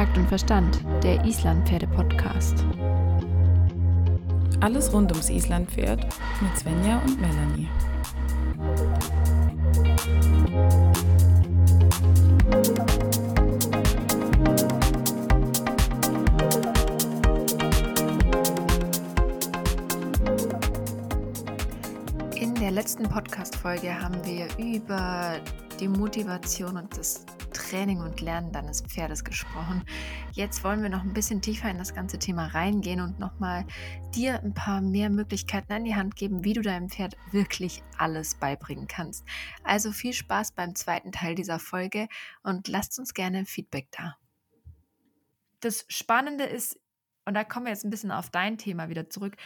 Takt und Verstand, der Islandpferde-Podcast. Alles rund ums Islandpferd mit Svenja und Melanie. In der letzten Podcast-Folge haben wir über die Motivation und das Training und Lernen deines Pferdes gesprochen. Jetzt wollen wir noch ein bisschen tiefer in das ganze Thema reingehen und nochmal dir ein paar mehr Möglichkeiten an die Hand geben, wie du deinem Pferd wirklich alles beibringen kannst. Also viel Spaß beim zweiten Teil dieser Folge und lasst uns gerne Feedback da. Das Spannende ist, und da kommen wir jetzt ein bisschen auf dein Thema wieder zurück,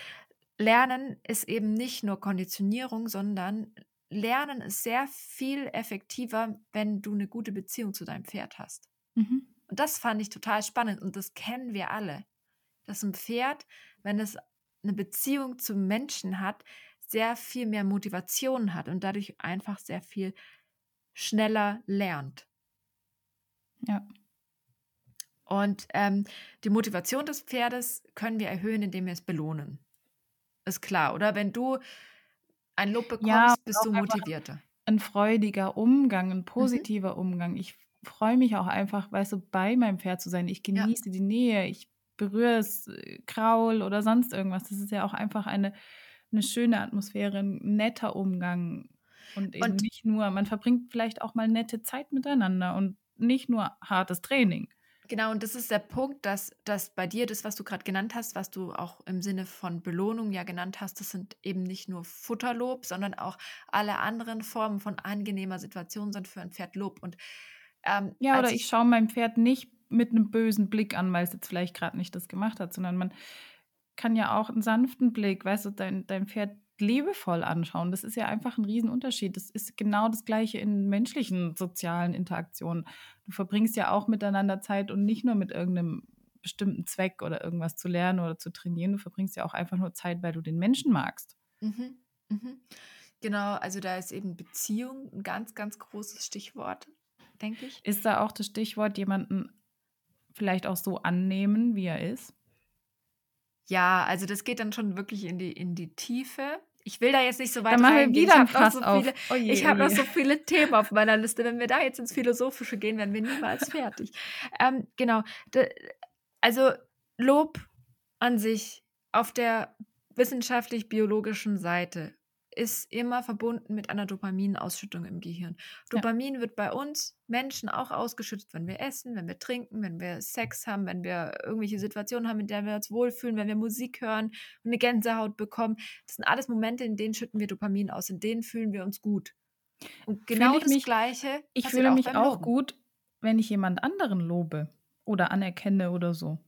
Lernen ist eben nicht nur Konditionierung, sondern Lernen ist sehr viel effektiver, wenn du eine gute Beziehung zu deinem Pferd hast. Mhm. Und das fand ich total spannend und das kennen wir alle. Dass ein Pferd, wenn es eine Beziehung zum Menschen hat, sehr viel mehr Motivation hat und dadurch einfach sehr viel schneller lernt. Ja. Und ähm, die Motivation des Pferdes können wir erhöhen, indem wir es belohnen. Ist klar, oder? Wenn du ein Lob bekommst, ja, bist du motivierter. Ein freudiger Umgang, ein mhm. positiver mhm. Umgang. Ich freue mich auch einfach, weißt du, bei meinem Pferd zu sein. Ich genieße ja. die Nähe, ich berühre es, äh, Kraul oder sonst irgendwas. Das ist ja auch einfach eine, eine schöne Atmosphäre, ein netter Umgang. Und eben und nicht nur, man verbringt vielleicht auch mal nette Zeit miteinander und nicht nur hartes Training. Genau, und das ist der Punkt, dass, dass bei dir das, was du gerade genannt hast, was du auch im Sinne von Belohnung ja genannt hast, das sind eben nicht nur Futterlob, sondern auch alle anderen Formen von angenehmer Situation sind für ein Pferd Lob. Und, ähm, ja, oder ich, ich schaue meinem Pferd nicht mit einem bösen Blick an, weil es jetzt vielleicht gerade nicht das gemacht hat, sondern man kann ja auch einen sanften Blick, weißt du, dein, dein Pferd liebevoll anschauen. Das ist ja einfach ein Riesenunterschied. Das ist genau das Gleiche in menschlichen sozialen Interaktionen. Du verbringst ja auch miteinander Zeit und nicht nur mit irgendeinem bestimmten Zweck oder irgendwas zu lernen oder zu trainieren. Du verbringst ja auch einfach nur Zeit, weil du den Menschen magst. Mhm. Mhm. Genau, also da ist eben Beziehung ein ganz, ganz großes Stichwort, denke ich. Ist da auch das Stichwort, jemanden vielleicht auch so annehmen, wie er ist? Ja, also das geht dann schon wirklich in die, in die Tiefe. Ich will da jetzt nicht so weit dann wir wieder ich habe noch, so viele, oh je, ich hab noch so viele Themen auf meiner Liste. Wenn wir da jetzt ins Philosophische gehen, werden wir niemals fertig. Ähm, genau. also Lob an sich auf der wissenschaftlich-biologischen Seite ist immer verbunden mit einer Dopaminausschüttung im Gehirn. Dopamin ja. wird bei uns Menschen auch ausgeschüttet, wenn wir essen, wenn wir trinken, wenn wir Sex haben, wenn wir irgendwelche Situationen haben, in denen wir uns wohlfühlen, wenn wir Musik hören und eine Gänsehaut bekommen. Das sind alles Momente, in denen schütten wir Dopamin aus, in denen fühlen wir uns gut. Und genau das mich, Gleiche. Ich fühle auch mich auch Loben. gut, wenn ich jemand anderen lobe oder anerkenne oder so.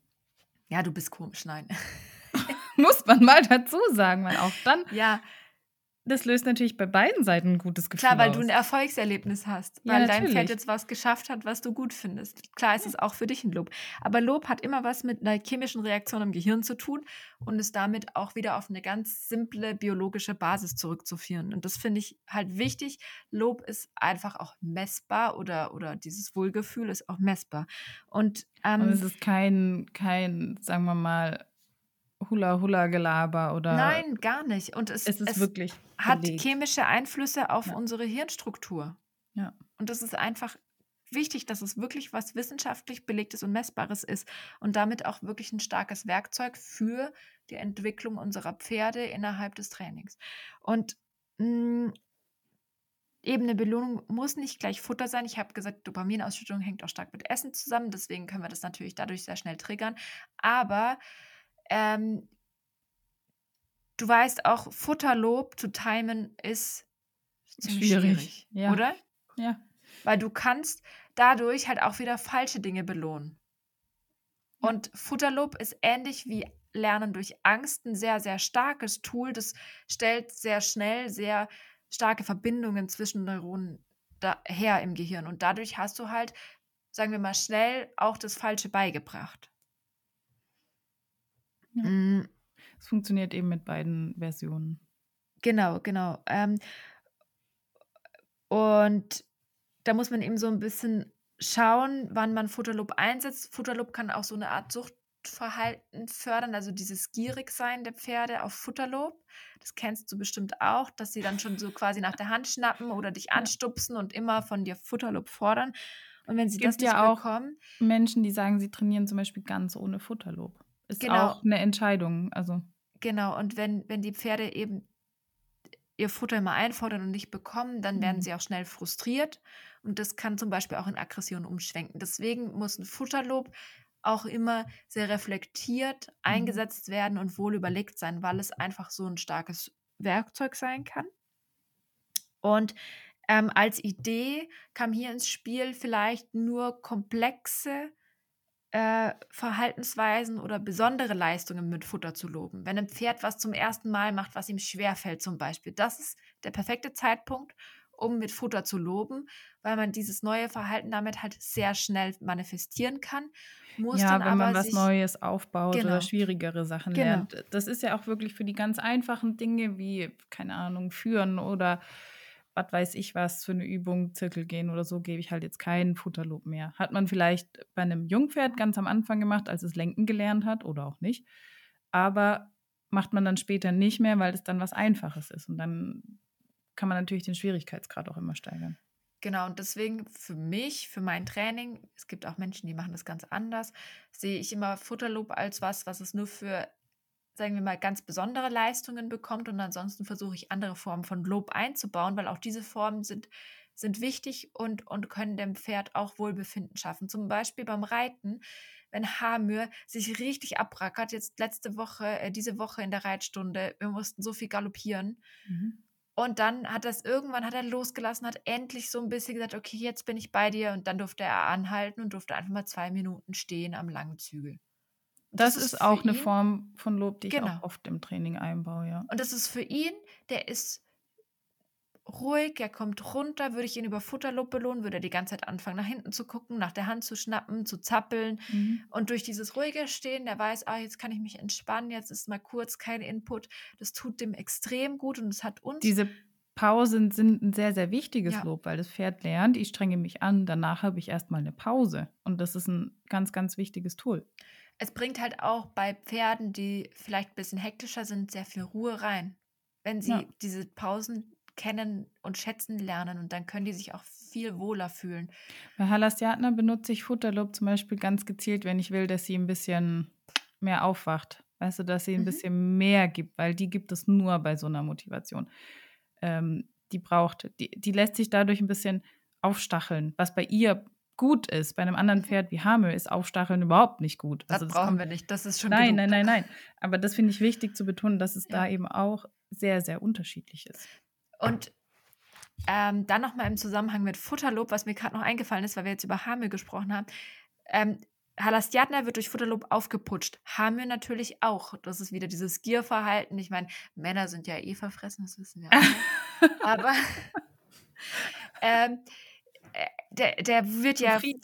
Ja, du bist komisch, nein. Muss man mal dazu sagen, weil auch dann ja das löst natürlich bei beiden Seiten ein gutes Gefühl Klar, weil aus. du ein Erfolgserlebnis hast, weil ja, dein Pferd jetzt was geschafft hat, was du gut findest. Klar ist es auch für dich ein Lob. Aber Lob hat immer was mit einer chemischen Reaktion im Gehirn zu tun und ist damit auch wieder auf eine ganz simple biologische Basis zurückzuführen. Und das finde ich halt wichtig. Lob ist einfach auch messbar oder, oder dieses Wohlgefühl ist auch messbar. Und, ähm, und es ist kein, kein, sagen wir mal, Hula-Hula-Gelaber oder. Nein, gar nicht. Und es, es ist es wirklich hat belegt. chemische Einflüsse auf ja. unsere Hirnstruktur. Ja. Und das ist einfach wichtig, dass es wirklich was wissenschaftlich belegtes und messbares ist und damit auch wirklich ein starkes Werkzeug für die Entwicklung unserer Pferde innerhalb des Trainings. Und mh, hm, eben eine Belohnung muss nicht gleich Futter sein. Ich habe gesagt, Dopaminausschüttung hängt auch stark mit Essen zusammen, deswegen können wir das natürlich dadurch sehr schnell triggern. Aber ähm, du weißt auch, Futterlob zu timen ist ziemlich schwierig, schwierig ja. oder? Ja. Weil du kannst dadurch halt auch wieder falsche Dinge belohnen. Und Futterlob ist ähnlich wie Lernen durch Angst ein sehr, sehr starkes Tool. Das stellt sehr schnell sehr starke Verbindungen zwischen Neuronen her im Gehirn. Und dadurch hast du halt, sagen wir mal, schnell auch das Falsche beigebracht. Ja. Mm. Es funktioniert eben mit beiden Versionen. Genau, genau. Ähm, und da muss man eben so ein bisschen schauen, wann man Futterlob einsetzt. Futterlob kann auch so eine Art Suchtverhalten fördern, also dieses Gierigsein der Pferde auf Futterlob. Das kennst du bestimmt auch, dass sie dann schon so quasi nach der Hand schnappen oder dich anstupsen und immer von dir Futterlob fordern. Und wenn sie gibt das nicht ja auch bekommen, Menschen, die sagen, sie trainieren zum Beispiel ganz ohne Futterlob. Ist Genau. auch eine Entscheidung. Also genau, und wenn, wenn die Pferde eben ihr Futter immer einfordern und nicht bekommen, dann werden Mhm. sie auch schnell frustriert. Und das kann zum Beispiel auch in Aggression umschwenken. Deswegen muss ein Futterlob auch immer sehr reflektiert eingesetzt werden und wohl überlegt sein, weil es einfach so ein starkes Werkzeug sein kann. Und ähm, als Idee kam hier ins Spiel vielleicht nur komplexe äh, Verhaltensweisen oder besondere Leistungen mit Futter zu loben. Wenn ein Pferd was zum ersten Mal macht, was ihm schwerfällt zum Beispiel, das ist der perfekte Zeitpunkt, um mit Futter zu loben, weil man dieses neue Verhalten damit halt sehr schnell manifestieren kann. Muss ja, dann wenn man aber was sich, Neues aufbaut Genau. oder schwierigere Sachen Genau. lernt. Das ist ja auch wirklich für die ganz einfachen Dinge wie, keine Ahnung, führen oder was weiß ich was für eine Übung, Zirkel gehen oder so, gebe ich halt jetzt keinen Futterlob mehr. Hat man vielleicht bei einem Jungpferd ganz am Anfang gemacht, als es lenken gelernt hat oder auch nicht. Aber macht man dann später nicht mehr, weil es dann was Einfaches ist. Und dann kann man natürlich den Schwierigkeitsgrad auch immer steigern. Genau, und deswegen für mich, für mein Training, es gibt auch Menschen, die machen das ganz anders, sehe ich immer Futterlob als was, was es nur für, sagen wir mal, ganz besondere Leistungen bekommt. Und ansonsten versuche ich andere Formen von Lob einzubauen, weil auch diese Formen sind, sind wichtig und, und können dem Pferd auch Wohlbefinden schaffen. Zum Beispiel beim Reiten, wenn Hamür sich richtig abrackert, jetzt letzte Woche, äh, diese Woche in der Reitstunde, wir mussten so viel galoppieren. Und dann hat das irgendwann hat er losgelassen, hat endlich so ein bisschen gesagt, okay, jetzt bin ich bei dir. Und dann durfte er anhalten und durfte einfach mal zwei Minuten stehen am langen Zügel. Das, ist für auch eine ihn- Form von Lob, die ich Genau. auch oft im Training einbaue, ja. Und das ist für ihn, der ist ruhig, er kommt runter, würde ich ihn über Futterlob belohnen, würde er die ganze Zeit anfangen, nach hinten zu gucken, nach der Hand zu schnappen, zu zappeln. Und durch dieses ruhige Stehen, der weiß, ah, jetzt kann ich mich entspannen, jetzt ist mal kurz kein Input. Das tut dem extrem gut und es hat uns Diese Pausen sind ein sehr, sehr wichtiges Ja. Lob, weil das Pferd lernt, ich strenge mich an, danach habe ich erstmal eine Pause. Und das ist ein ganz, ganz wichtiges Tool. Es bringt halt auch bei Pferden, die vielleicht ein bisschen hektischer sind, sehr viel Ruhe rein. Wenn sie Ja. diese Pausen kennen und schätzen lernen und dann können die sich auch viel wohler fühlen. Bei Halastiatner benutze ich Futterlob zum Beispiel ganz gezielt, wenn ich will, dass sie ein bisschen mehr aufwacht. Weißt du, dass sie ein Mhm. bisschen mehr gibt, weil die gibt es nur bei so einer Motivation. Ähm, die braucht, die, die lässt sich dadurch ein bisschen aufstacheln, was bei ihr gut ist. Bei einem anderen Pferd wie Hamel ist Aufstacheln überhaupt nicht gut. Das Also das brauchen kommt- wir nicht. Das ist schon Nein, genug. nein, nein, nein. Aber das finde ich wichtig zu betonen, dass es da Ja. eben auch sehr, sehr unterschiedlich ist. Und ähm, dann nochmal im Zusammenhang mit Futterlob, was mir gerade noch eingefallen ist, weil wir jetzt über Hamel gesprochen haben. Ähm, Halastiatner wird durch Futterlob aufgeputscht. Hamel natürlich auch. Das ist wieder dieses Gierverhalten. Ich meine, Männer sind ja eh verfressen, das wissen wir alle. Aber ähm, äh, der, der wird ja Zufrieden.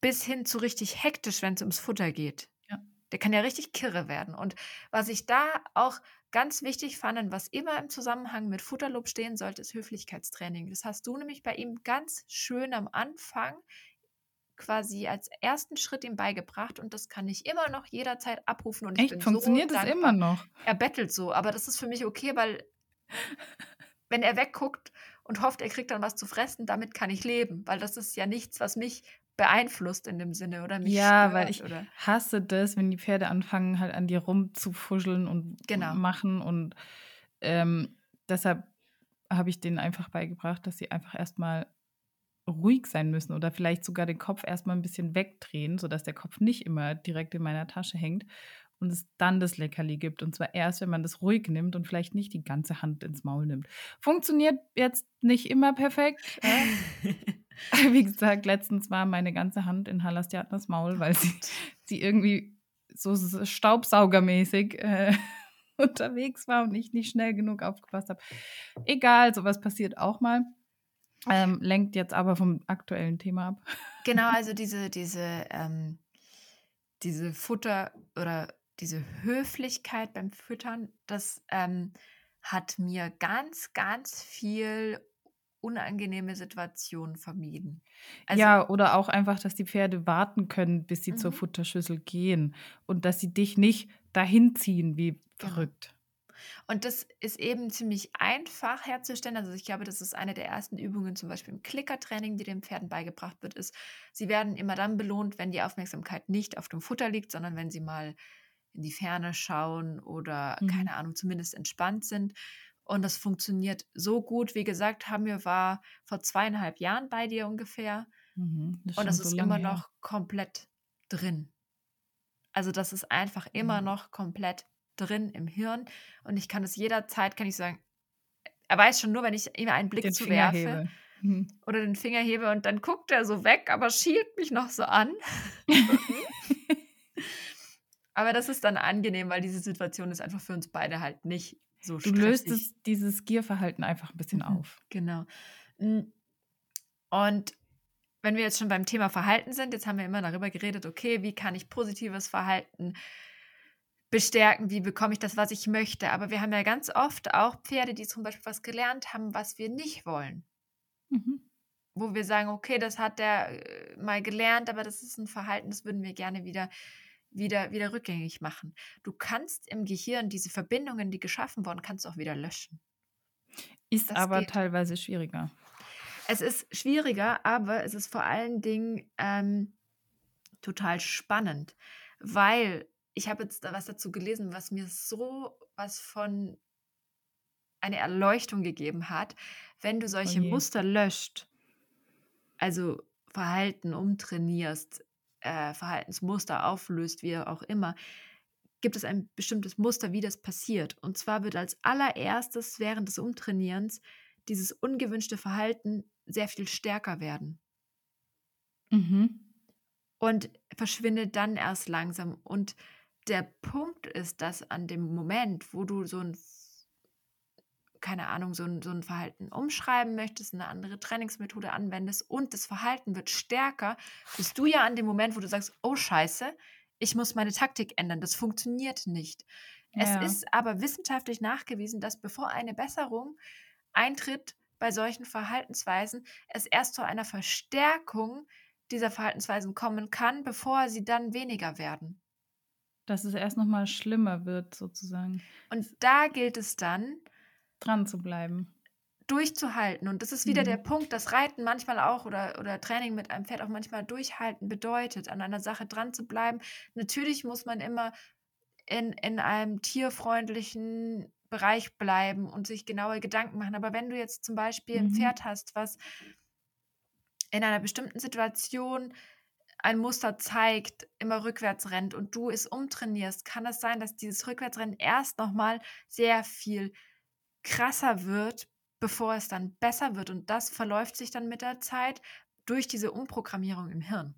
bis hin zu richtig hektisch, wenn es ums Futter geht. Ja. Der kann ja richtig kirre werden. Und was ich da auch ganz wichtig fand und was immer im Zusammenhang mit Futterlob stehen sollte, ist Höflichkeitstraining. Das hast du nämlich bei ihm ganz schön am Anfang quasi als ersten Schritt ihm beigebracht und das kann ich immer noch jederzeit abrufen und ich bin Echt? Funktioniert so das immer noch? Er bettelt so, aber das ist für mich okay, weil wenn er wegguckt und hofft, er kriegt dann was zu fressen, damit kann ich leben, weil das ist ja nichts, was mich beeinflusst in dem Sinne oder mich Ja, stört weil ich oder hasse das, wenn die Pferde anfangen, halt an dir rumzufuscheln und Genau. machen. Und ähm, deshalb habe ich denen einfach beigebracht, dass sie einfach erstmal ruhig sein müssen oder vielleicht sogar den Kopf erstmal ein bisschen wegdrehen, sodass der Kopf nicht immer direkt in meiner Tasche hängt und es dann das Leckerli gibt. Und zwar erst, wenn man das ruhig nimmt und vielleicht nicht die ganze Hand ins Maul nimmt. Funktioniert jetzt nicht immer perfekt. äh, Wie gesagt, letztens war meine ganze Hand in Halastiatnas Maul, weil sie, sie irgendwie so so staubsaugermäßig äh, unterwegs war und ich nicht schnell genug aufgepasst habe. Egal, sowas passiert auch mal. Ähm, lenkt jetzt aber vom aktuellen Thema ab. Genau, also diese, diese, ähm, diese Futter oder diese Höflichkeit beim Füttern, das ähm, hat mir ganz, ganz viel unangenehme Situationen vermieden. Also, ja, oder auch einfach, dass die Pferde warten können, bis sie mhm. zur Futterschüssel gehen und dass sie dich nicht dahin ziehen wie genau. verrückt. Und das ist eben ziemlich einfach herzustellen. Also ich glaube, das ist eine der ersten Übungen, zum Beispiel im Klickertraining, die den Pferden beigebracht wird, ist, sie werden immer dann belohnt, wenn die Aufmerksamkeit nicht auf dem Futter liegt, sondern wenn sie mal in die Ferne schauen oder, mhm. keine Ahnung, zumindest entspannt sind. Und das funktioniert so gut. Wie gesagt, Hamir war vor zweieinhalb Jahren bei dir ungefähr. Mhm, das und das ist so immer her. noch komplett drin. Also das ist einfach immer mhm. noch komplett drin im Hirn. Und ich kann es jederzeit, kann ich sagen, er weiß schon nur, wenn ich ihm einen Blick den zuwerfe mhm. oder den Finger hebe und dann guckt er so weg, aber schielt mich noch so an. aber das ist dann angenehm, weil diese Situation ist einfach für uns beide halt nicht so Du löst es, dieses Gierverhalten einfach ein bisschen mhm, auf. Genau. Hm, und wenn wir jetzt schon beim Thema Verhalten sind, jetzt haben wir immer darüber geredet, okay, wie kann ich positives Verhalten bestärken, wie bekomme ich das, was ich möchte. Aber wir haben ja ganz oft auch Pferde, die zum Beispiel was gelernt haben, was wir nicht wollen. Mhm. Wo wir sagen, okay, das hat der äh, mal gelernt, aber das ist ein Verhalten, das würden wir gerne wieder wieder, wieder rückgängig machen. Du kannst im Gehirn diese Verbindungen, die geschaffen wurden, kannst du auch wieder löschen. Ist das aber geht. teilweise schwieriger. Es ist schwieriger, aber es ist vor allen Dingen ähm, total spannend, weil ich habe jetzt was dazu gelesen, was mir so was von eine Erleuchtung gegeben hat, wenn du solche oh Muster löscht, also Verhalten umtrainierst, äh, Verhaltensmuster auflöst, wie auch immer, gibt es ein bestimmtes Muster, wie das passiert. Und zwar wird als allererstes während des Umtrainierens dieses ungewünschte Verhalten sehr viel stärker werden. Mhm. Und verschwindet dann erst langsam. Und der Punkt ist, dass an dem Moment, wo du so ein keine Ahnung, so ein, so ein Verhalten umschreiben möchtest, eine andere Trainingsmethode anwendest und das Verhalten wird stärker, bist du ja an dem Moment, wo du sagst, oh scheiße, ich muss meine Taktik ändern. Das funktioniert nicht. Ja. Es ist aber wissenschaftlich nachgewiesen, dass bevor eine Besserung eintritt bei solchen Verhaltensweisen, es erst zu einer Verstärkung dieser Verhaltensweisen kommen kann, bevor sie dann weniger werden. Dass es erst nochmal schlimmer wird, sozusagen. Und da gilt es dann, dran zu bleiben. Durchzuhalten. Und das ist wieder mhm. der Punkt, dass Reiten manchmal auch oder, oder Training mit einem Pferd auch manchmal durchhalten bedeutet, an einer Sache dran zu bleiben. Natürlich muss man immer in, in einem tierfreundlichen Bereich bleiben und sich genaue Gedanken machen. Aber wenn du jetzt zum Beispiel mhm. ein Pferd hast, was in einer bestimmten Situation ein Muster zeigt, immer rückwärts rennt und du es umtrainierst, kann es sein, dass dieses Rückwärtsrennen erst nochmal sehr viel krasser wird, bevor es dann besser wird. Und das verläuft sich dann mit der Zeit durch diese Umprogrammierung im Hirn.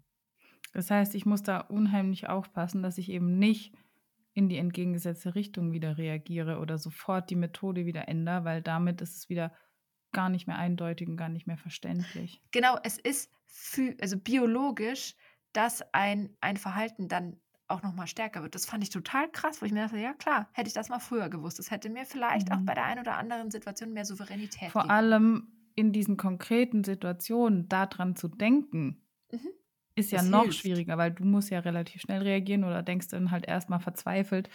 Das heißt, ich muss da unheimlich aufpassen, dass ich eben nicht in die entgegengesetzte Richtung wieder reagiere oder sofort die Methode wieder ändere, weil damit ist es wieder gar nicht mehr eindeutig und gar nicht mehr verständlich. Genau, es ist also biologisch, dass ein, ein Verhalten dann auch noch mal stärker wird. Das fand ich total krass, wo ich mir dachte, ja klar, hätte ich das mal früher gewusst. Das hätte mir vielleicht mhm. auch bei der einen oder anderen Situation mehr Souveränität Vor gegeben. allem in diesen konkreten Situationen daran zu denken, mhm. ist ja das noch hilft. schwieriger, weil du musst ja relativ schnell reagieren oder denkst dann halt erstmal verzweifelt,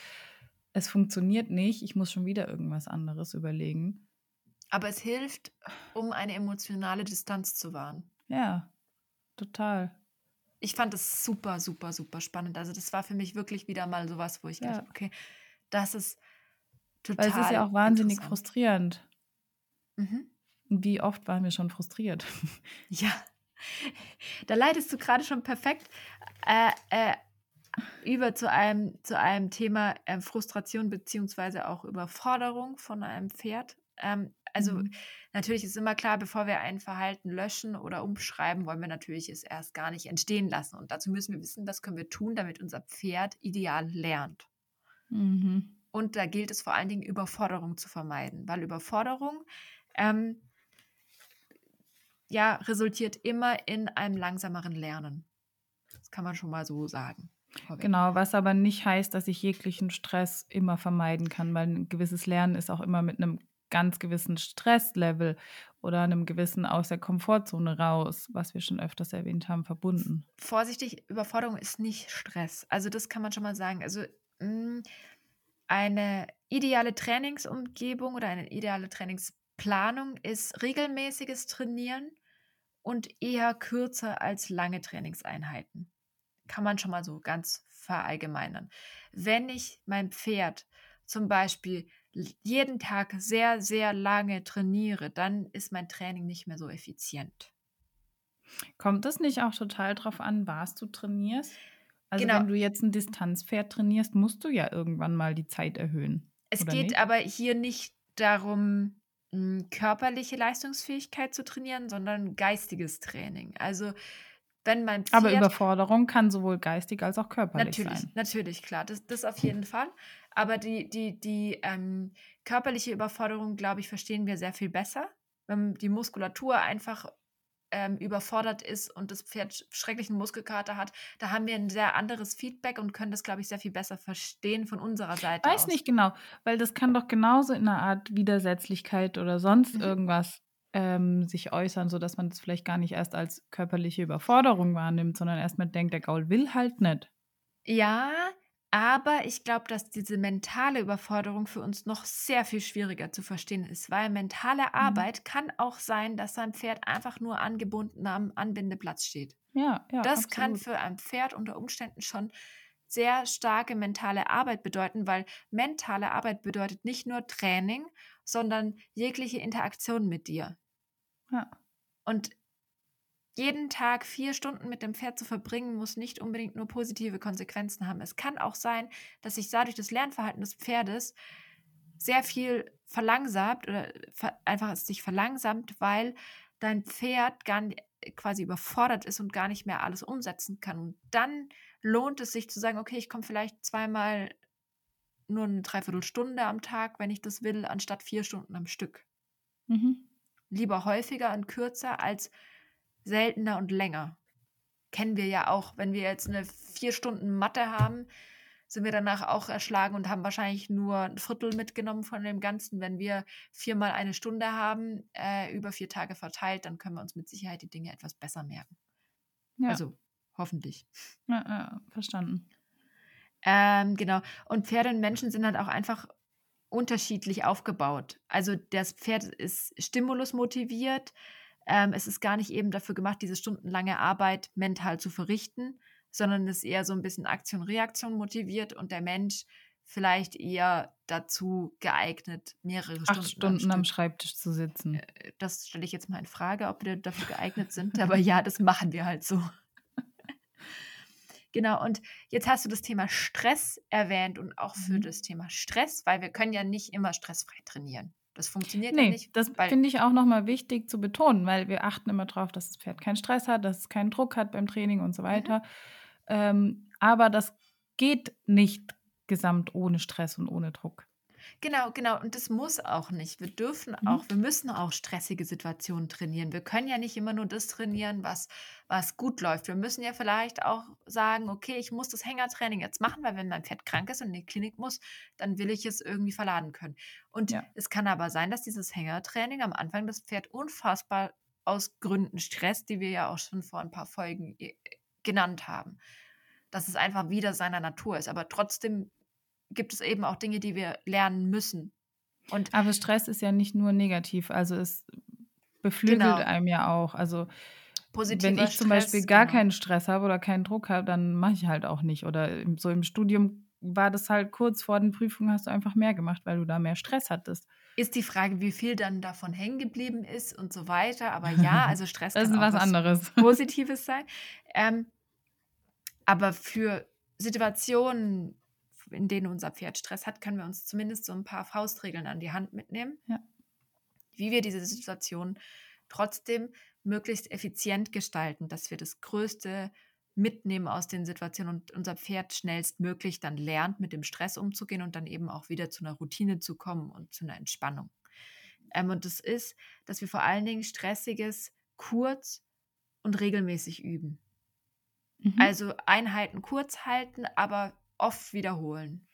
es funktioniert nicht, ich muss schon wieder irgendwas anderes überlegen. Aber es hilft, um eine emotionale Distanz zu wahren. Ja, total ich fand das super, super, super spannend. Also das war für mich wirklich wieder mal sowas, wo ich ja. dachte, okay, das ist total. Weil es ist ja auch wahnsinnig frustrierend. Mhm. Wie oft waren wir schon frustriert? Ja, da leitest du gerade schon perfekt äh, äh, über zu einem, zu einem Thema äh, Frustration beziehungsweise auch Überforderung von einem Pferd. Ähm, also mhm. natürlich ist immer klar, bevor wir ein Verhalten löschen oder umschreiben, wollen wir natürlich es erst gar nicht entstehen lassen. Und dazu müssen wir wissen, was können wir tun, damit unser Pferd ideal lernt. Mhm. Und da gilt es vor allen Dingen, Überforderung zu vermeiden, weil Überforderung ähm, ja, resultiert immer in einem langsameren Lernen. Das kann man schon mal so sagen. Genau, was aber nicht heißt, dass ich jeglichen Stress immer vermeiden kann, weil ein gewisses Lernen ist auch immer mit einem ganz gewissen Stresslevel oder einem gewissen aus der Komfortzone raus, was wir schon öfters erwähnt haben, verbunden. Vorsichtig, Überforderung ist nicht Stress. Also das kann man schon mal sagen. Also mm, eine ideale Trainingsumgebung oder eine ideale Trainingsplanung ist regelmäßiges Trainieren und eher kürzer als lange Trainingseinheiten. Kann man schon mal so ganz verallgemeinern. Wenn ich mein Pferd zum Beispiel jeden Tag sehr, sehr lange trainiere, dann ist mein Training nicht mehr so effizient. Kommt es nicht auch total drauf an, was du trainierst? Also genau. wenn du jetzt ein Distanzpferd trainierst, musst du ja irgendwann mal die Zeit erhöhen. Es geht nicht? aber hier nicht darum, hm, körperliche Leistungsfähigkeit zu trainieren, sondern geistiges Training. Also wenn mein Pferd, Aber Überforderung kann sowohl geistig als auch körperlich natürlich, sein. Natürlich, klar, das, das auf jeden Fall. Aber die, die, die ähm, körperliche Überforderung, glaube ich, verstehen wir sehr viel besser. Wenn die Muskulatur einfach ähm, überfordert ist und das Pferd schrecklichen Muskelkater hat, da haben wir ein sehr anderes Feedback und können das, glaube ich, sehr viel besser verstehen von unserer Seite. Weiß aus. nicht genau, weil das kann doch genauso in einer Art Widersetzlichkeit oder sonst mhm. irgendwas ähm, sich äußern, sodass man das vielleicht gar nicht erst als körperliche Überforderung wahrnimmt, sondern erstmal denkt, der Gaul will halt nicht. Ja, aber ich glaube, dass diese mentale Überforderung für uns noch sehr viel schwieriger zu verstehen ist, weil mentale mhm. Arbeit mhm. kann auch sein, dass ein Pferd einfach nur angebunden am Anbindeplatz steht. Ja, ja. Das absolut. kann für ein Pferd unter Umständen schon sehr starke mentale Arbeit bedeuten, weil mentale Arbeit bedeutet nicht nur Training, sondern jegliche Interaktion mit dir. Ja. Und jeden Tag vier Stunden mit dem Pferd zu verbringen, muss nicht unbedingt nur positive Konsequenzen haben. Es kann auch sein, dass sich dadurch das Lernverhalten des Pferdes sehr viel verlangsamt oder einfach sich verlangsamt, weil dein Pferd gar nicht, quasi überfordert ist und gar nicht mehr alles umsetzen kann. Und dann lohnt es sich zu sagen, okay, ich komme vielleicht zweimal nur eine Dreiviertelstunde am Tag, wenn ich das will, anstatt vier Stunden am Stück. Mhm. Lieber häufiger und kürzer als seltener und länger. Kennen wir ja auch. Wenn wir jetzt eine vier Stunden Mathe haben, sind wir danach auch erschlagen und haben wahrscheinlich nur ein Viertel mitgenommen von dem Ganzen. Wenn wir viermal eine Stunde haben, äh, über vier Tage verteilt, dann können wir uns mit Sicherheit die Dinge etwas besser merken. Ja. Also hoffentlich. Ja, ja verstanden. Ähm, genau. Und Pferde und Menschen sind halt auch einfach unterschiedlich aufgebaut. Also das Pferd ist stimulusmotiviert, ähm, es ist gar nicht eben dafür gemacht, diese stundenlange Arbeit mental zu verrichten, sondern ist eher so ein bisschen Aktion-Reaktion motiviert und der Mensch vielleicht eher dazu geeignet, mehrere Acht Stunden, Stunden am, Schreibtisch zu sitzen. Äh, das stelle ich jetzt mal in Frage, ob wir dafür geeignet sind, aber ja, das machen wir halt so. Genau, und jetzt hast du das Thema Stress erwähnt und auch für mhm. das Thema Stress, weil wir können ja nicht immer stressfrei trainieren. Das funktioniert nee, ja nicht. Das finde ich auch nochmal wichtig zu betonen, weil wir achten immer darauf, dass das Pferd keinen Stress hat, dass es keinen Druck hat beim Training und so mhm. weiter. Mhm. Ähm, aber das geht nicht gesamt ohne Stress und ohne Druck. Genau, genau. Und das muss auch nicht. Wir dürfen mhm. auch, wir müssen auch stressige Situationen trainieren. Wir können ja nicht immer nur das trainieren, was, was gut läuft. Wir müssen ja vielleicht auch sagen, okay, ich muss das Hängertraining jetzt machen, weil wenn mein Pferd krank ist und in die Klinik muss, dann will ich es irgendwie verladen können. Und ja. es kann aber sein, dass dieses Hängertraining am Anfang das Pferd unfassbar aus Gründen stresst, die wir ja auch schon vor ein paar Folgen äh, genannt haben. Dass es einfach wieder seiner Natur ist. Aber trotzdem gibt es eben auch Dinge, die wir lernen müssen. Und Aber Stress ist ja nicht nur negativ, also es beflügelt genau. einem ja auch. Also Positiver wenn ich zum Stress, Beispiel gar genau. keinen Stress habe oder keinen Druck habe, dann mache ich halt auch nicht. Oder so im Studium war das halt kurz vor den Prüfungen, hast du einfach mehr gemacht, weil du da mehr Stress hattest. Ist die Frage, wie viel dann davon hängen geblieben ist und so weiter. Aber ja, also Stress das kann ist was, was anderes. Positives sein. Ähm, aber für Situationen, in denen unser Pferd Stress hat, können wir uns zumindest so ein paar Faustregeln an die Hand mitnehmen, ja. wie wir diese Situation trotzdem möglichst effizient gestalten, dass wir das Größte mitnehmen aus den Situationen und unser Pferd schnellstmöglich dann lernt, mit dem Stress umzugehen und dann eben auch wieder zu einer Routine zu kommen und zu einer Entspannung. Ähm, und das ist, dass wir vor allen Dingen stressiges kurz und regelmäßig üben. Mhm. Also Einheiten kurz halten, aber oft wiederholen.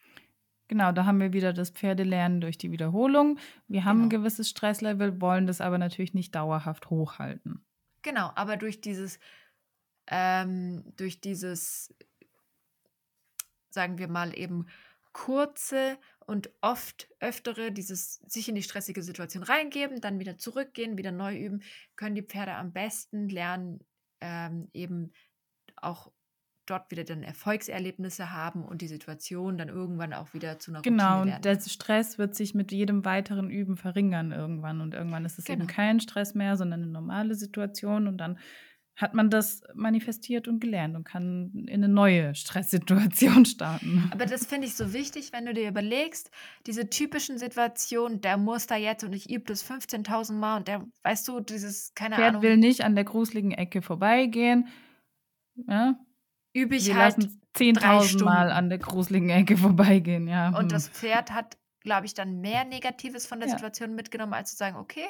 Genau, da haben wir wieder das Pferdelernen durch die Wiederholung. Wir haben genau. ein gewisses Stresslevel, wollen das aber natürlich nicht dauerhaft hochhalten. Genau, aber durch dieses, ähm, durch dieses, sagen wir mal eben kurze und oft öftere dieses sich in die stressige Situation reingeben, dann wieder zurückgehen, wieder neu üben, können die Pferde am besten lernen, ähm, eben auch dort wieder dann Erfolgserlebnisse haben und die Situation dann irgendwann auch wieder zu einer genau, Routine werden. Genau, und der Stress wird sich mit jedem weiteren Üben verringern irgendwann und irgendwann ist es genau. eben kein Stress mehr, sondern eine normale Situation und dann hat man das manifestiert und gelernt und kann in eine neue Stresssituation starten. Aber das finde ich so wichtig, wenn du dir überlegst, diese typischen Situationen, der muss da jetzt und ich übe das 15.000 Mal und der, weißt du, dieses, keine Pferd Ahnung. will nicht an der gruseligen Ecke vorbeigehen. Ja? Übe ich Wir halt 10.000 Mal an der gruseligen Ecke vorbeigehen, ja. Und hm. das Pferd hat, glaube ich, dann mehr Negatives von der ja. Situation mitgenommen, als zu sagen, okay,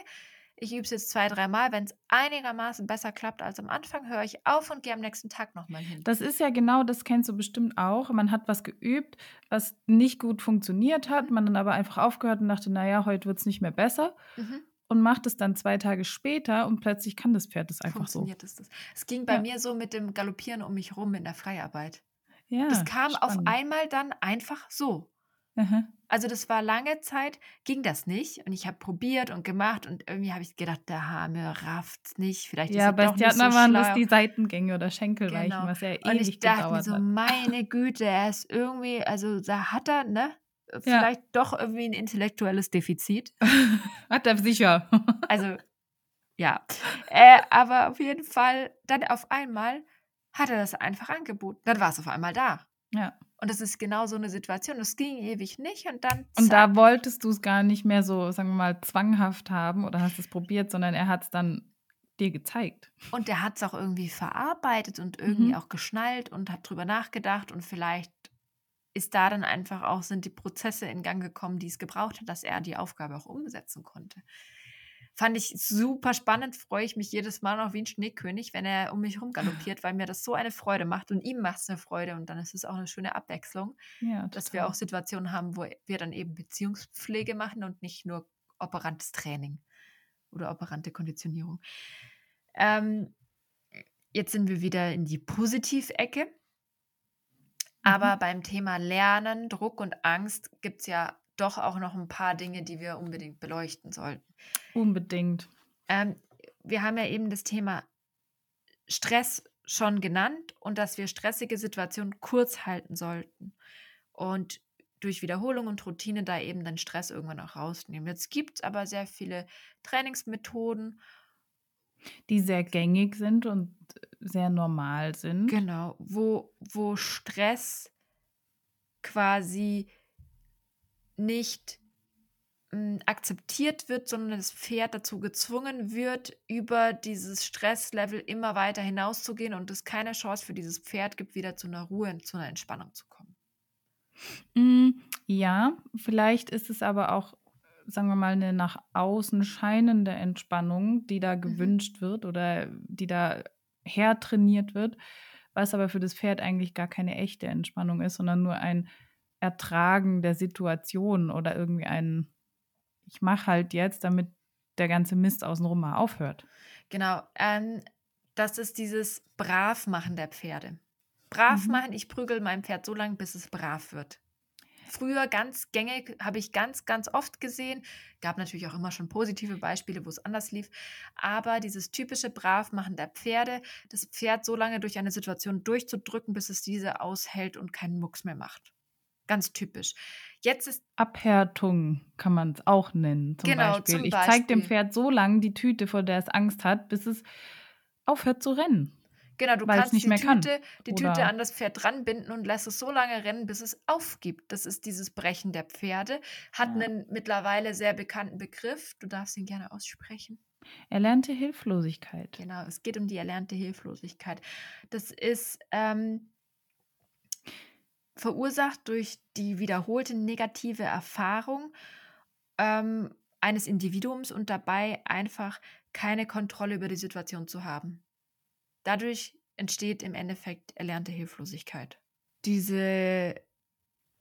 ich übe es jetzt zwei, dreimal. Wenn es einigermaßen besser klappt als am Anfang, höre ich auf und gehe am nächsten Tag nochmal hin. Das ist ja genau, das kennst du bestimmt auch. Man hat was geübt, was nicht gut funktioniert hat, mhm. man dann aber einfach aufgehört und dachte, naja, heute wird es nicht mehr besser. Mhm. Und macht es dann zwei Tage später und plötzlich kann das Pferd das einfach Funktioniert so. Es. Es ging bei ja. mir so mit dem Galoppieren um mich rum in der Freiarbeit. Ja, das kam spannend. auf einmal dann einfach so. Mhm. Also das war lange Zeit, ging das nicht. Und ich habe probiert und gemacht und irgendwie habe ich gedacht, der Hammer rafft's nicht. Vielleicht ja, bei Stjartner so waren das die Seitengänge oder Schenkelweichen, genau. was ja ewig Und ich dachte mir so, hat. meine Güte, er ist irgendwie, also da hat er, ne? Vielleicht ja. doch irgendwie ein intellektuelles Defizit. hat er sicher. also, ja. Äh, aber auf jeden Fall, dann auf einmal hat er das einfach angeboten. Dann war es auf einmal da. Ja. Und das ist genau so eine Situation. Es ging ewig nicht und dann. Zack. Und da wolltest du es gar nicht mehr so, sagen wir mal, zwanghaft haben oder hast es probiert, sondern er hat es dann dir gezeigt. Und er hat es auch irgendwie verarbeitet und irgendwie mhm. auch geschnallt und hat drüber nachgedacht und vielleicht ist da dann einfach auch, sind die Prozesse in Gang gekommen, die es gebraucht hat, dass er die Aufgabe auch umsetzen konnte. Fand ich super spannend, freue ich mich jedes Mal noch wie ein Schneekönig, wenn er um mich herum galoppiert, weil mir das so eine Freude macht und ihm macht es eine Freude und dann ist es auch eine schöne Abwechslung, ja, dass wir auch Situationen haben, wo wir dann eben Beziehungspflege machen und nicht nur operantes Training oder operante Konditionierung. Ähm, jetzt sind wir wieder in die Positivecke. Aber mhm. beim Thema Lernen, Druck und Angst gibt es ja doch auch noch ein paar Dinge, die wir unbedingt beleuchten sollten. Unbedingt. Ähm, wir haben ja eben das Thema Stress schon genannt und dass wir stressige Situationen kurz halten sollten und durch Wiederholung und Routine da eben den Stress irgendwann auch rausnehmen. Jetzt gibt es aber sehr viele Trainingsmethoden. Die sehr gängig sind und sehr normal sind. Genau, wo, wo Stress quasi nicht hm, akzeptiert wird, sondern das Pferd dazu gezwungen wird, über dieses Stresslevel immer weiter hinauszugehen und es keine Chance für dieses Pferd gibt, wieder zu einer Ruhe, zu einer Entspannung zu kommen. Hm, ja, vielleicht ist es aber auch, sagen wir mal, eine nach außen scheinende Entspannung, die da mhm. gewünscht wird oder die da hertrainiert wird, was aber für das Pferd eigentlich gar keine echte Entspannung ist, sondern nur ein Ertragen der Situation oder irgendwie ein, ich mache halt jetzt, damit der ganze Mist außenrum mal aufhört. Genau. Ähm, das ist dieses Bravmachen der Pferde. Brav mhm. machen, ich prügel mein Pferd so lange, bis es brav wird. Früher ganz gängig, habe ich ganz, ganz oft gesehen. Gab natürlich auch immer schon positive Beispiele, wo es anders lief. Aber dieses typische Bravmachen der Pferde, das Pferd so lange durch eine Situation durchzudrücken, bis es diese aushält und keinen Mucks mehr macht. Ganz typisch. Jetzt ist Abhärtung kann man es auch nennen. Zum genau, Beispiel. Zum ich zeige dem Pferd so lange die Tüte, vor der es Angst hat, bis es aufhört zu rennen. Genau, du kannst die, Tüte, die Tüte an das Pferd dranbinden und lässt es so lange rennen, bis es aufgibt. Das ist dieses Brechen der Pferde. Hat ja. einen mittlerweile sehr bekannten Begriff. Du darfst ihn gerne aussprechen. Erlernte Hilflosigkeit. Genau, es geht um die erlernte Hilflosigkeit. Das ist ähm, verursacht durch die wiederholte negative Erfahrung ähm, eines Individuums und dabei einfach keine Kontrolle über die Situation zu haben. Dadurch entsteht im Endeffekt erlernte Hilflosigkeit. Diese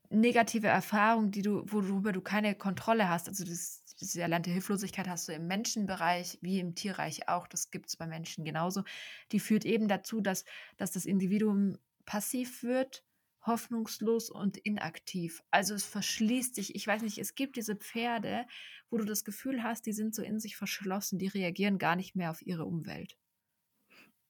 negative Erfahrung, die du, worüber du keine Kontrolle hast. Also das, diese erlernte Hilflosigkeit hast du im Menschenbereich wie im Tierreich auch. Das gibt es bei Menschen genauso. Die führt eben dazu, dass, dass das Individuum passiv wird, hoffnungslos und inaktiv. Also es verschließt sich. Ich weiß nicht, es gibt diese Pferde, wo du das Gefühl hast, die sind so in sich verschlossen, die reagieren gar nicht mehr auf ihre Umwelt.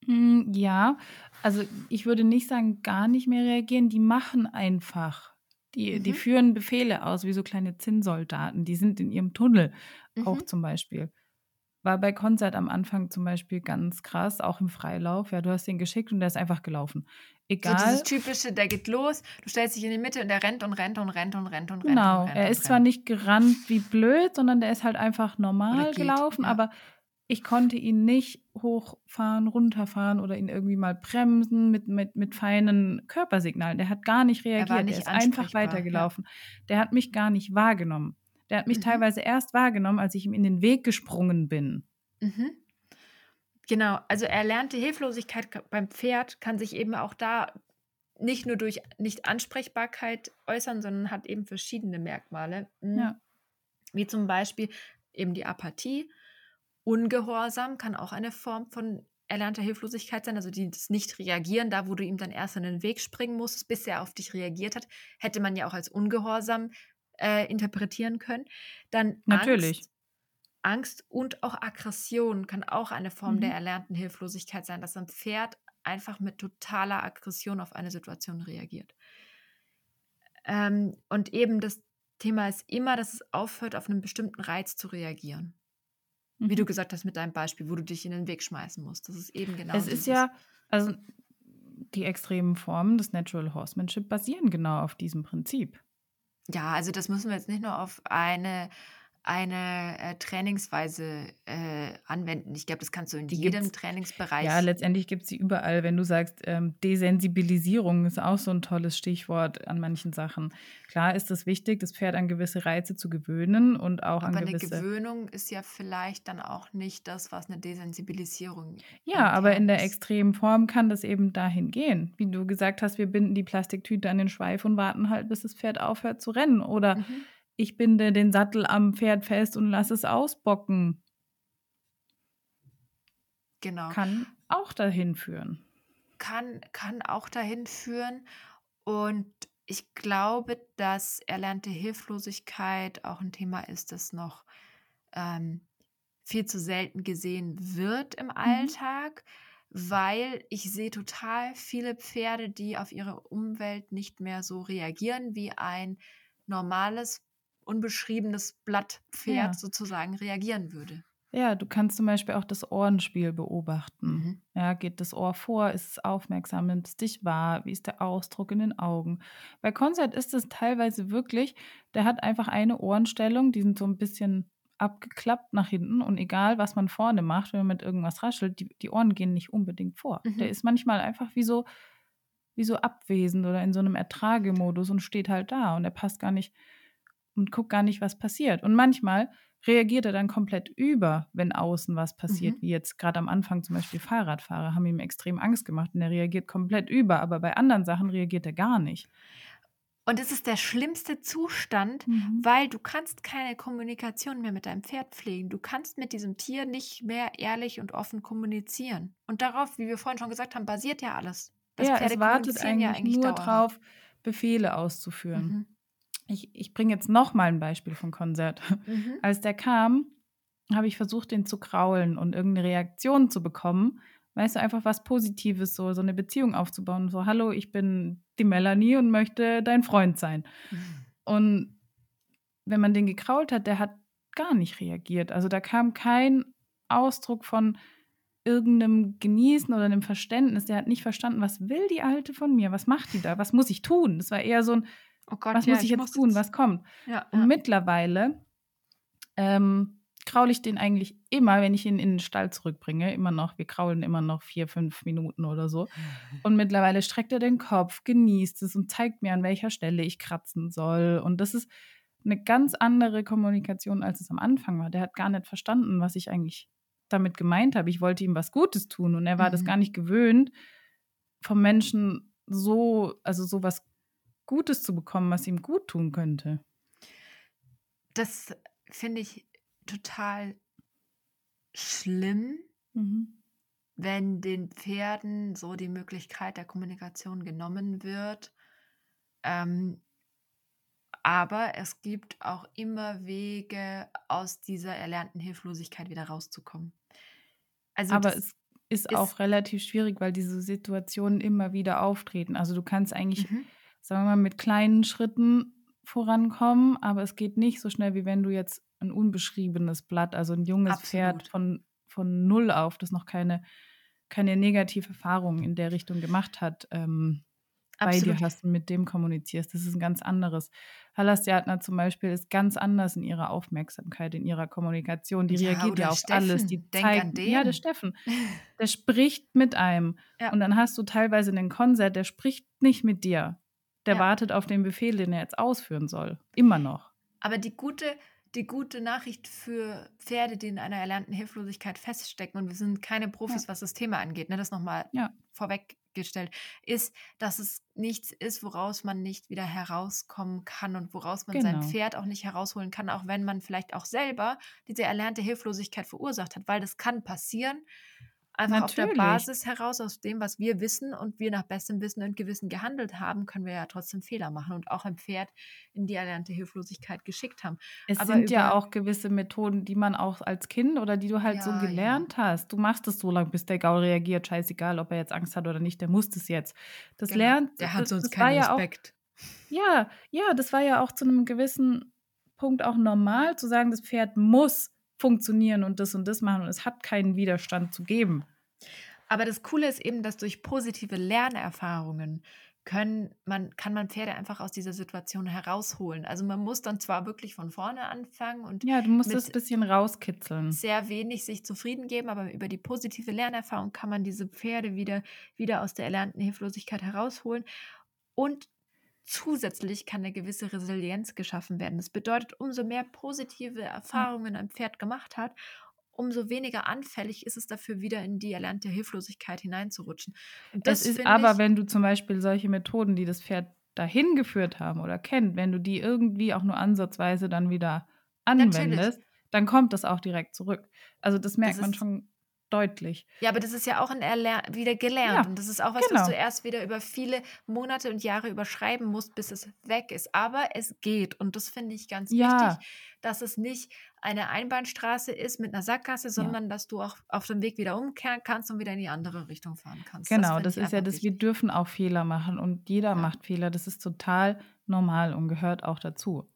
Hm, ja, also ich würde nicht sagen, gar nicht mehr reagieren. Die machen einfach. Die, die mhm. führen Befehle aus, wie so kleine Zinnsoldaten. Die sind in ihrem Tunnel auch mhm. zum Beispiel. War bei Konzert am Anfang zum Beispiel ganz krass, auch im Freilauf. Ja, du hast den geschickt und der ist einfach gelaufen. Egal. So dieses typische, der geht los, du stellst dich in die Mitte und der rennt und rennt und rennt und rennt und rennt. Genau, rennt er ist zwar nicht gerannt wie blöd, sondern der ist halt einfach normal gelaufen, ja. aber ich konnte ihn nicht hochfahren, runterfahren oder ihn irgendwie mal bremsen mit, mit, mit feinen Körpersignalen. Der hat gar nicht reagiert. Er, nicht ist einfach weitergelaufen. Ja. Der hat mich gar nicht wahrgenommen. Der hat mich mhm. teilweise erst wahrgenommen, als ich ihm in den Weg gesprungen bin. Mhm. Genau, also erlernte Hilflosigkeit beim Pferd kann sich eben auch da nicht nur durch Nicht-Ansprechbarkeit äußern, sondern hat eben verschiedene Merkmale. Mhm. Ja. Wie zum Beispiel eben die Apathie Ungehorsam kann auch eine Form von erlernter Hilflosigkeit sein, also die das nicht reagieren, da wo du ihm dann erst in den Weg springen musst, bis er auf dich reagiert hat, hätte man ja auch als ungehorsam äh, interpretieren können. Dann natürlich Angst, Angst, und auch Aggression kann auch eine Form mhm. der erlernten Hilflosigkeit sein, dass ein Pferd einfach mit totaler Aggression auf eine Situation reagiert. Ähm, und eben das Thema ist immer, dass es aufhört, auf einen bestimmten Reiz zu reagieren. Wie du mhm. gesagt hast mit deinem Beispiel, wo du dich in den Weg schmeißen musst. Das ist eben genau Es ist ja, also die extremen Formen des Natural Horsemanship basieren genau auf diesem Prinzip. Ja, also das müssen wir jetzt nicht nur auf eine eine äh, Trainingsweise äh, anwenden. Ich glaube, das kannst du in die jedem Trainingsbereich. Ja, letztendlich gibt es sie überall. Wenn du sagst, ähm, Desensibilisierung ist auch so ein tolles Stichwort an manchen Sachen. Klar ist es wichtig, das Pferd an gewisse Reize zu gewöhnen und auch aber an gewisse. Aber eine Gewöhnung ist ja vielleicht dann auch nicht das, was eine Desensibilisierung. Ja, aber in der extremen Form kann das eben dahin gehen. Wie du gesagt hast, wir binden die Plastiktüte an den Schweif und warten halt, bis das Pferd aufhört zu rennen. Oder mhm ich binde den Sattel am Pferd fest und lasse es ausbocken. Genau. Kann auch dahin führen. Kann, kann auch dahin führen. Und ich glaube, dass erlernte Hilflosigkeit auch ein Thema ist, das noch ähm, viel zu selten gesehen wird im mhm. Alltag, weil ich sehe total viele Pferde, die auf ihre Umwelt nicht mehr so reagieren wie ein normales unbeschriebenes Blattpferd ja. sozusagen reagieren würde. Ja, du kannst zum Beispiel auch das Ohrenspiel beobachten. Mhm. Ja, geht das Ohr vor, ist es aufmerksam, nimmt es dich wahr, wie ist der Ausdruck in den Augen. Bei Konzert ist es teilweise wirklich, der hat einfach eine Ohrenstellung, die sind so ein bisschen abgeklappt nach hinten und egal, was man vorne macht, wenn man mit irgendwas raschelt, die, die Ohren gehen nicht unbedingt vor. Mhm. Der ist manchmal einfach wie so, wie so abwesend oder in so einem Ertragemodus und steht halt da und er passt gar nicht und guckt gar nicht, was passiert. Und manchmal reagiert er dann komplett über, wenn außen was passiert, mhm. wie jetzt gerade am Anfang zum Beispiel Fahrradfahrer haben ihm extrem Angst gemacht und er reagiert komplett über, aber bei anderen Sachen reagiert er gar nicht. Und es ist der schlimmste Zustand, mhm. weil du kannst keine Kommunikation mehr mit deinem Pferd pflegen. Du kannst mit diesem Tier nicht mehr ehrlich und offen kommunizieren. Und darauf, wie wir vorhin schon gesagt haben, basiert ja alles. Das ja, Pferde es wartet eigentlich, ja eigentlich nur darauf, Befehle auszuführen. Mhm ich, ich bringe jetzt noch mal ein Beispiel vom Konzert. Mhm. Als der kam, habe ich versucht, den zu kraulen und irgendeine Reaktion zu bekommen. Weißt du, einfach was Positives, so, so eine Beziehung aufzubauen. So, hallo, ich bin die Melanie und möchte dein Freund sein. Mhm. Und wenn man den gekrault hat, der hat gar nicht reagiert. Also da kam kein Ausdruck von irgendeinem Genießen oder einem Verständnis. Der hat nicht verstanden, was will die Alte von mir? Was macht die da? Was muss ich tun? Das war eher so ein, oh Gott, was ja, muss ich, ich jetzt tun, was kommt. Ja, und ja. mittlerweile ähm, kraule ich den eigentlich immer, wenn ich ihn in den Stall zurückbringe, immer noch, wir kraulen immer noch vier, fünf Minuten oder so. Und mittlerweile streckt er den Kopf, genießt es und zeigt mir, an welcher Stelle ich kratzen soll. Und das ist eine ganz andere Kommunikation, als es am Anfang war. Der hat gar nicht verstanden, was ich eigentlich damit gemeint habe. Ich wollte ihm was Gutes tun und er war mhm. das gar nicht gewöhnt, vom Menschen so, also sowas Gutes zu bekommen, was ihm gut tun könnte. Das finde ich total schlimm, mhm. wenn den Pferden so die Möglichkeit der Kommunikation genommen wird. Ähm, aber es gibt auch immer Wege, aus dieser erlernten Hilflosigkeit wieder rauszukommen. Also aber es ist, ist auch relativ schwierig, weil diese Situationen immer wieder auftreten. Also du kannst eigentlich, mhm. Sagen wir mal, mit kleinen Schritten vorankommen, aber es geht nicht so schnell, wie wenn du jetzt ein unbeschriebenes Blatt, also ein junges Absolut. Pferd von, von null auf, das noch keine, keine negative Erfahrung in der Richtung gemacht hat, ähm, bei dir hast und mit dem kommunizierst. Das ist ein ganz anderes. Halastiatna zum Beispiel ist ganz anders in ihrer Aufmerksamkeit, in ihrer Kommunikation. Die ja, reagiert ja auf Steffen. alles. Die zeigt, ja, der Steffen, der spricht mit einem. Ja. Und dann hast du teilweise einen Konzert, der spricht nicht mit dir. Der ja. wartet auf den Befehl, den er jetzt ausführen soll. Immer noch. Aber die gute, die gute Nachricht für Pferde, die in einer erlernten Hilflosigkeit feststecken, und wir sind keine Profis, ja. was das Thema angeht, ne, das nochmal ja. vorweggestellt, ist, dass es nichts ist, woraus man nicht wieder herauskommen kann und woraus man genau. sein Pferd auch nicht herausholen kann, auch wenn man vielleicht auch selber diese erlernte Hilflosigkeit verursacht hat, weil das kann passieren. Einfach Natürlich. auf der Basis heraus, aus dem, was wir wissen und wir nach bestem Wissen und Gewissen gehandelt haben, können wir ja trotzdem Fehler machen und auch ein Pferd in die erlernte Hilflosigkeit geschickt haben. Es Aber sind ja auch gewisse Methoden, die man auch als Kind oder die du halt ja, so gelernt ja. hast. Du machst es so lange, bis der Gaul reagiert, scheißegal, ob er jetzt Angst hat oder nicht, der muss es jetzt. Das genau. lernt. Der hat das, sonst keinen Respekt. Ja, auch, ja, ja, das war ja auch zu einem gewissen Punkt auch normal, zu sagen, das Pferd muss funktionieren und das und das machen und es hat keinen Widerstand zu geben. Aber das Coole ist eben, dass durch positive Lernerfahrungen können man, kann man Pferde einfach aus dieser Situation herausholen. Also man muss dann zwar wirklich von vorne anfangen und ja, du musst es ein bisschen rauskitzeln. Sehr wenig sich zufrieden geben, aber über die positive Lernerfahrung kann man diese Pferde wieder, wieder aus der erlernten Hilflosigkeit herausholen. Und Zusätzlich kann eine gewisse Resilienz geschaffen werden. Das bedeutet, umso mehr positive Erfahrungen ein Pferd gemacht hat, umso weniger anfällig ist es dafür, wieder in die erlernte Hilflosigkeit hineinzurutschen. Und das, ist aber, wenn du zum Beispiel solche Methoden, die das Pferd dahin geführt haben oder kennt, wenn du die irgendwie auch nur ansatzweise dann wieder anwendest, Natürlich. dann kommt das auch direkt zurück. Also das merkt das man schon deutlich. Ja, aber das ist ja auch ein Erler wieder gelernt. Ja, und das ist auch was, genau. was du erst wieder über viele Monate und Jahre überschreiben musst, bis es weg ist. Aber es geht. Und das finde ich ganz ja. wichtig, dass es nicht eine Einbahnstraße ist mit einer Sackgasse, sondern ja. dass du auch auf dem Weg wieder umkehren kannst und wieder in die andere Richtung fahren kannst. Genau, das, das ist ja das, wir dürfen auch Fehler machen und jeder macht Fehler. Das ist total normal und gehört auch dazu.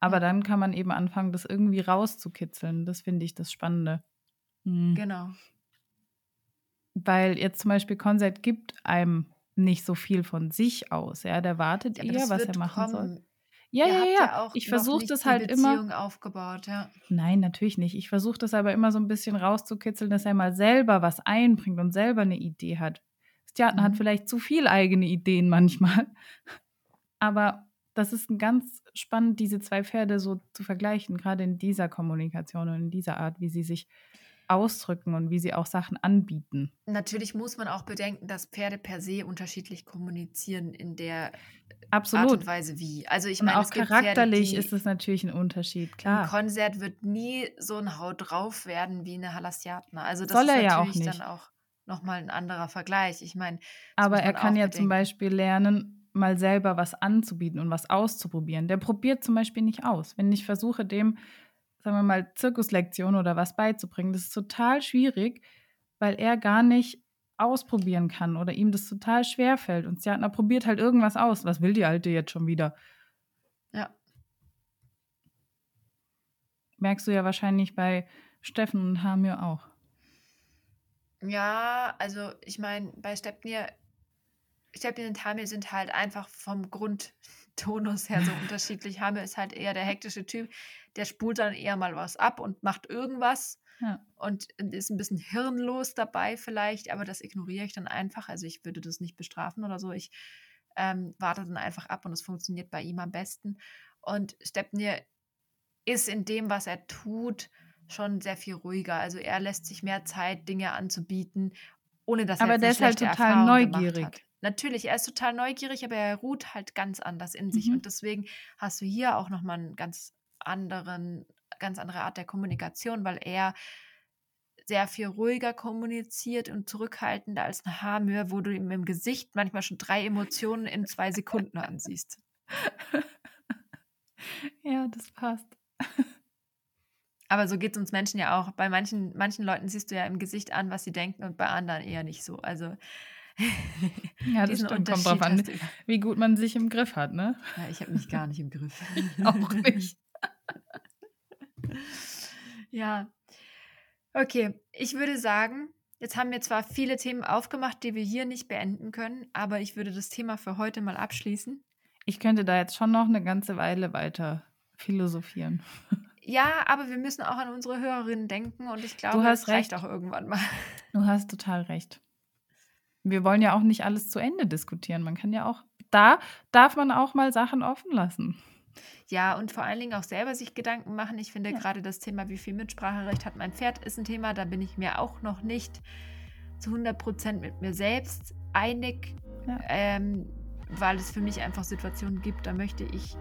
Aber dann kann man eben anfangen, das irgendwie rauszukitzeln. Das finde ich das Spannende. Mhm. Genau. Weil jetzt zum Beispiel Konzert gibt einem nicht so viel von sich aus. Ja, der wartet ja, eher, was er machen kommen. soll. Ja, ja, ja, ja. Ich versuche das halt Beziehung immer. aufgebaut, ja. Nein, natürlich nicht. Ich versuche das aber immer so ein bisschen rauszukitzeln, dass er mal selber was einbringt und selber eine Idee hat. Stjarten mhm. hat vielleicht zu viel eigene Ideen manchmal. Aber das ist ganz spannend, diese zwei Pferde so zu vergleichen, gerade in dieser Kommunikation und in dieser Art, wie sie sich ausdrücken und wie sie auch Sachen anbieten. Natürlich muss man auch bedenken, dass Pferde per se unterschiedlich kommunizieren in der Absolut. Art und Weise wie. Also ich meine, auch charakterlich Pferde, ist es natürlich ein Unterschied, klar. Ein Konzert wird nie so ein Haut drauf werden wie eine Halastiatna. Also das Soll ist ja auch dann auch nochmal ein anderer Vergleich. Ich meine, aber er kann ja bedenken. zum Beispiel lernen, mal selber was anzubieten und was auszuprobieren. Der probiert zum Beispiel nicht aus. Wenn ich versuche, dem sagen wir mal, Zirkuslektion oder was beizubringen. Das ist total schwierig, weil er gar nicht ausprobieren kann oder ihm das total schwer fällt. Und Sjatna probiert halt irgendwas aus. Was will die Alte jetzt schon wieder? Ja. Merkst du ja wahrscheinlich bei Steffen und Hamir auch. Ja, also ich meine, bei Stepnir, Stepnir und Hamir sind halt einfach vom Grundtonus her so unterschiedlich. Hamir ist halt eher der hektische Typ der spult dann eher mal was ab und macht irgendwas ja. und ist ein bisschen hirnlos dabei vielleicht, aber das ignoriere ich dann einfach. Also ich würde das nicht bestrafen oder so. Ich ähm, warte dann einfach ab und es funktioniert bei ihm am besten. Und Stepnir ist in dem, was er tut, schon sehr viel ruhiger. Also er lässt sich mehr Zeit, Dinge anzubieten, ohne dass aber er der ist halt total neugierig. Natürlich, er ist total neugierig, aber er ruht halt ganz anders in sich. Mhm. Und deswegen hast du hier auch nochmal einen ganz anderen, ganz andere Art der Kommunikation, weil er sehr viel ruhiger kommuniziert und zurückhaltender als eine Haarmühe, wo du ihm im Gesicht manchmal schon drei Emotionen in zwei Sekunden ansiehst. Ja, das passt. Aber so geht es uns Menschen ja auch. Bei manchen, manchen Leuten siehst du ja im Gesicht an, was sie denken und bei anderen eher nicht so. Also ja, das stimmt. Kommt drauf an, wie gut man sich im Griff hat, ne? Ja, ich habe mich gar nicht im Griff. auch nicht. ja. Okay, ich würde sagen, jetzt haben wir zwar viele Themen aufgemacht, die wir hier nicht beenden können, aber ich würde das Thema für heute mal abschließen. Ich könnte da jetzt schon noch eine ganze Weile weiter philosophieren. Ja, aber wir müssen auch an unsere Hörerinnen denken und ich glaube, das reicht recht. auch irgendwann mal. Du hast total recht. Wir wollen ja auch nicht alles zu Ende diskutieren. Man kann ja auch, da darf man auch mal Sachen offen lassen. Ja, und vor allen Dingen auch selber sich Gedanken machen. Ich finde ja. gerade das Thema, wie viel Mitspracherecht hat mein Pferd, ist ein Thema, da bin ich mir auch noch nicht zu 100 Prozent mit mir selbst einig, ja. ähm, weil es für mich einfach Situationen gibt, da möchte ich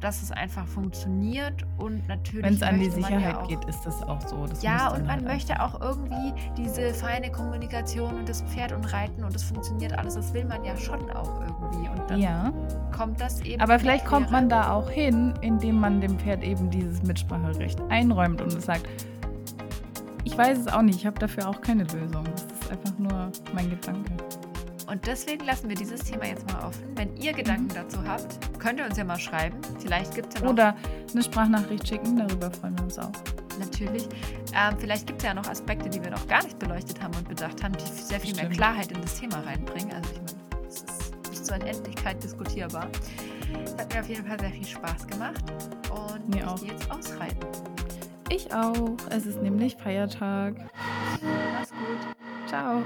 dass es einfach funktioniert und natürlich. Wenn es an die Sicherheit ja auch, geht, ist das auch so. Das ja, und man halt möchte auch irgendwie diese feine Kommunikation und das Pferd und Reiten und es funktioniert alles. Das will man ja schon auch irgendwie. Und dann ja. kommt das eben. Aber vielleicht kommt man da auch hin, indem man dem Pferd eben dieses Mitspracherecht einräumt und sagt, ich weiß es auch nicht, ich habe dafür auch keine Lösung. Das ist einfach nur mein Gedanke. Und deswegen lassen wir dieses Thema jetzt mal offen. Wenn ihr Gedanken mhm. dazu habt, könnt ihr uns ja mal schreiben. Vielleicht gibt es ja noch. Oder eine Sprachnachricht schicken, darüber freuen wir uns auch. Natürlich. Ähm, vielleicht gibt es ja noch Aspekte, die wir noch gar nicht beleuchtet haben und bedacht haben, die sehr viel Stimmt. mehr Klarheit in das Thema reinbringen. Also ich meine, es ist nicht zur Endlichkeit diskutierbar. Es hat mir auf jeden Fall sehr viel Spaß gemacht und mir ich gehe jetzt ausreiten. Ich auch. Es ist nämlich Feiertag. Mach's gut. Ciao.